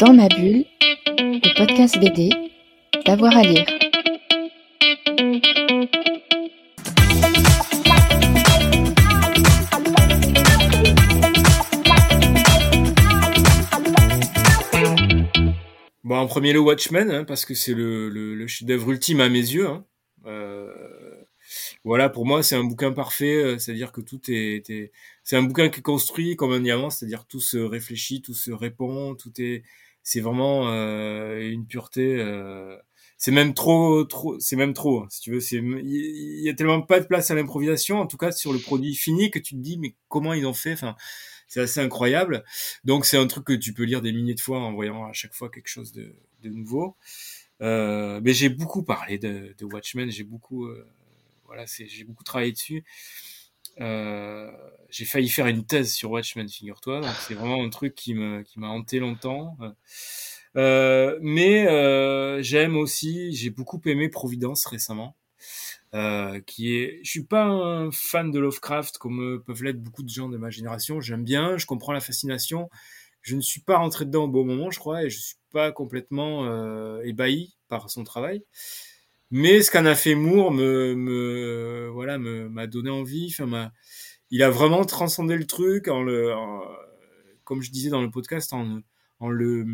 Dans ma bulle, le podcast BD, d'avoir à lire. Bon, en premier, le Watchmen, hein, parce que c'est le, chef-d'œuvre ultime à mes yeux. Hein. Euh, voilà, pour moi, c'est un bouquin parfait, euh, c'est-à-dire que tout est, est c'est un bouquin qui est construit comme un diamant, c'est-à-dire tout se réfléchit, tout se répond, tout est, c'est vraiment euh, une pureté. Euh, c'est même trop, trop, c'est même trop, hein, si tu veux. C'est, il y, a tellement pas de place à l'improvisation, en tout cas sur le produit fini, que tu te dis mais comment ils ont fait. Enfin, c'est assez incroyable. Donc c'est un truc que tu peux lire des milliers de fois en voyant à chaque fois quelque chose de, de nouveau. Euh, mais j'ai beaucoup parlé de, de Watchmen, j'ai beaucoup, euh, voilà, j'ai beaucoup travaillé dessus. Euh, j'ai failli faire une thèse sur Watchmen, figure-toi. Donc c'est vraiment un truc qui me qui m'a hanté longtemps. Euh, mais euh, j'aime aussi, j'ai beaucoup aimé Providence récemment. Euh, qui est, je suis pas un fan de Lovecraft comme peuvent l'être beaucoup de gens de ma génération. J'aime bien, je comprends la fascination. Je ne suis pas rentré dedans au bon moment, je crois, et je suis pas complètement euh, ébahi par son travail. Mais ce qu'en a fait Moore me, me voilà, m'a donné envie. Enfin, m'a, il a vraiment transcendé le truc en le, comme je disais dans le podcast, en, en le,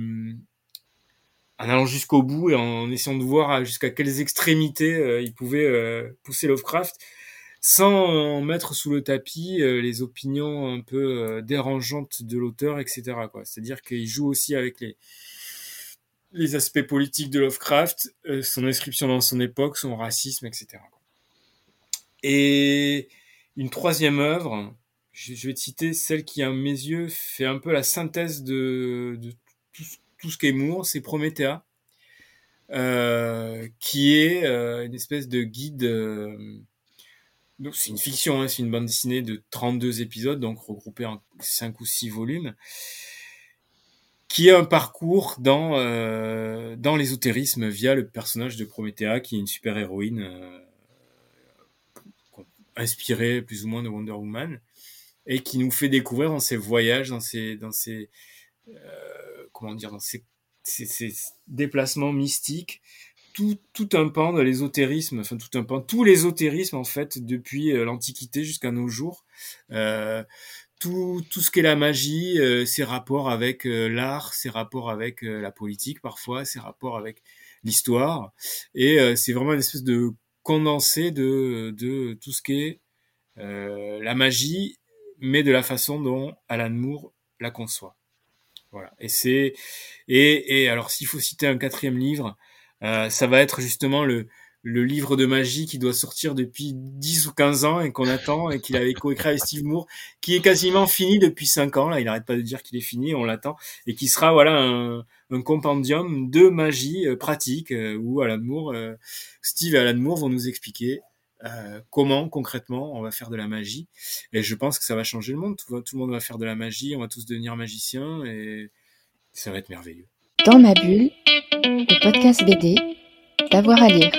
en allant jusqu'au bout et en essayant de voir jusqu'à quelles extrémités euh, il pouvait euh, pousser Lovecraft sans mettre sous le tapis euh, les opinions un peu dérangeantes de l'auteur, etc. Quoi. C'est-à-dire qu'il joue aussi avec les, les aspects politiques de Lovecraft, euh, son inscription dans son époque, son racisme, etc. Et une troisième œuvre, je, vais te citer celle qui, à mes yeux, fait un peu la synthèse de, tout ce qu'est Moore, c'est Promethea, euh, qui est euh, une espèce de guide. Euh, c'est une fiction, hein, c'est une bande dessinée de 32 épisodes, donc regroupée en 5 ou 6 volumes, qui est un parcours dans, euh, dans l'ésotérisme via le personnage de Promethea, qui est une super-héroïne euh, inspirée plus ou moins de Wonder Woman, et qui nous fait découvrir dans ses voyages, dans ses, dans ses euh, comment dire, dans ces, ces, ces déplacements mystiques, tout, tout un pan de l'ésotérisme, enfin tout un pan, tout l'ésotérisme en fait depuis euh, l'Antiquité jusqu'à nos jours. Euh, tout, tout ce qu'est la magie, euh, ses rapports avec euh, l'art, ses rapports avec euh, la politique parfois, ses rapports avec l'histoire. Et euh, c'est vraiment une espèce de condensé de, de tout ce qu'est la magie, mais de la façon dont Alan Moore la conçoit. Voilà. Et c'est et, et alors s'il faut citer un quatrième livre, ça va être justement le le livre de magie qui doit sortir depuis 10 ou 15 ans et qu'on attend et qu'il avait coécrit avec Steve Moore, qui est quasiment fini depuis 5 ans. Là, il n'arrête pas de dire qu'il est fini, on l'attend et qui sera voilà un, un compendium de magie euh, pratique euh, où Alan Moore, euh, Steve et Alan Moore vont nous expliquer euh, comment concrètement on va faire de la magie. Et je pense que ça va changer le monde. Tout, tout le monde va faire de la magie, on va tous devenir magiciens et ça va être merveilleux. Dans ma bulle, le podcast BD, d'avoir à lire.